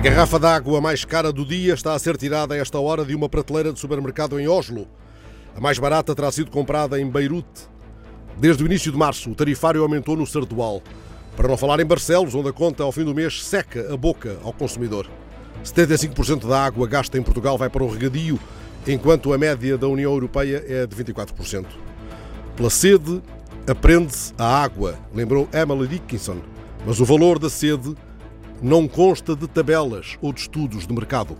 A garrafa d'água mais cara do dia está a ser tirada a esta hora de uma prateleira de supermercado em Oslo. A mais barata terá sido comprada em Beirute. Desde o início de março, o tarifário aumentou no Sardual. Para não falar em Barcelos, onde a conta ao fim do mês seca a boca ao consumidor. 75% da água gasta em Portugal vai para o regadio, enquanto a média da União Europeia é de 24%. Pela sede, aprende-se a água, lembrou Emily Dickinson, mas o valor da sede não consta de tabelas ou de estudos de mercado.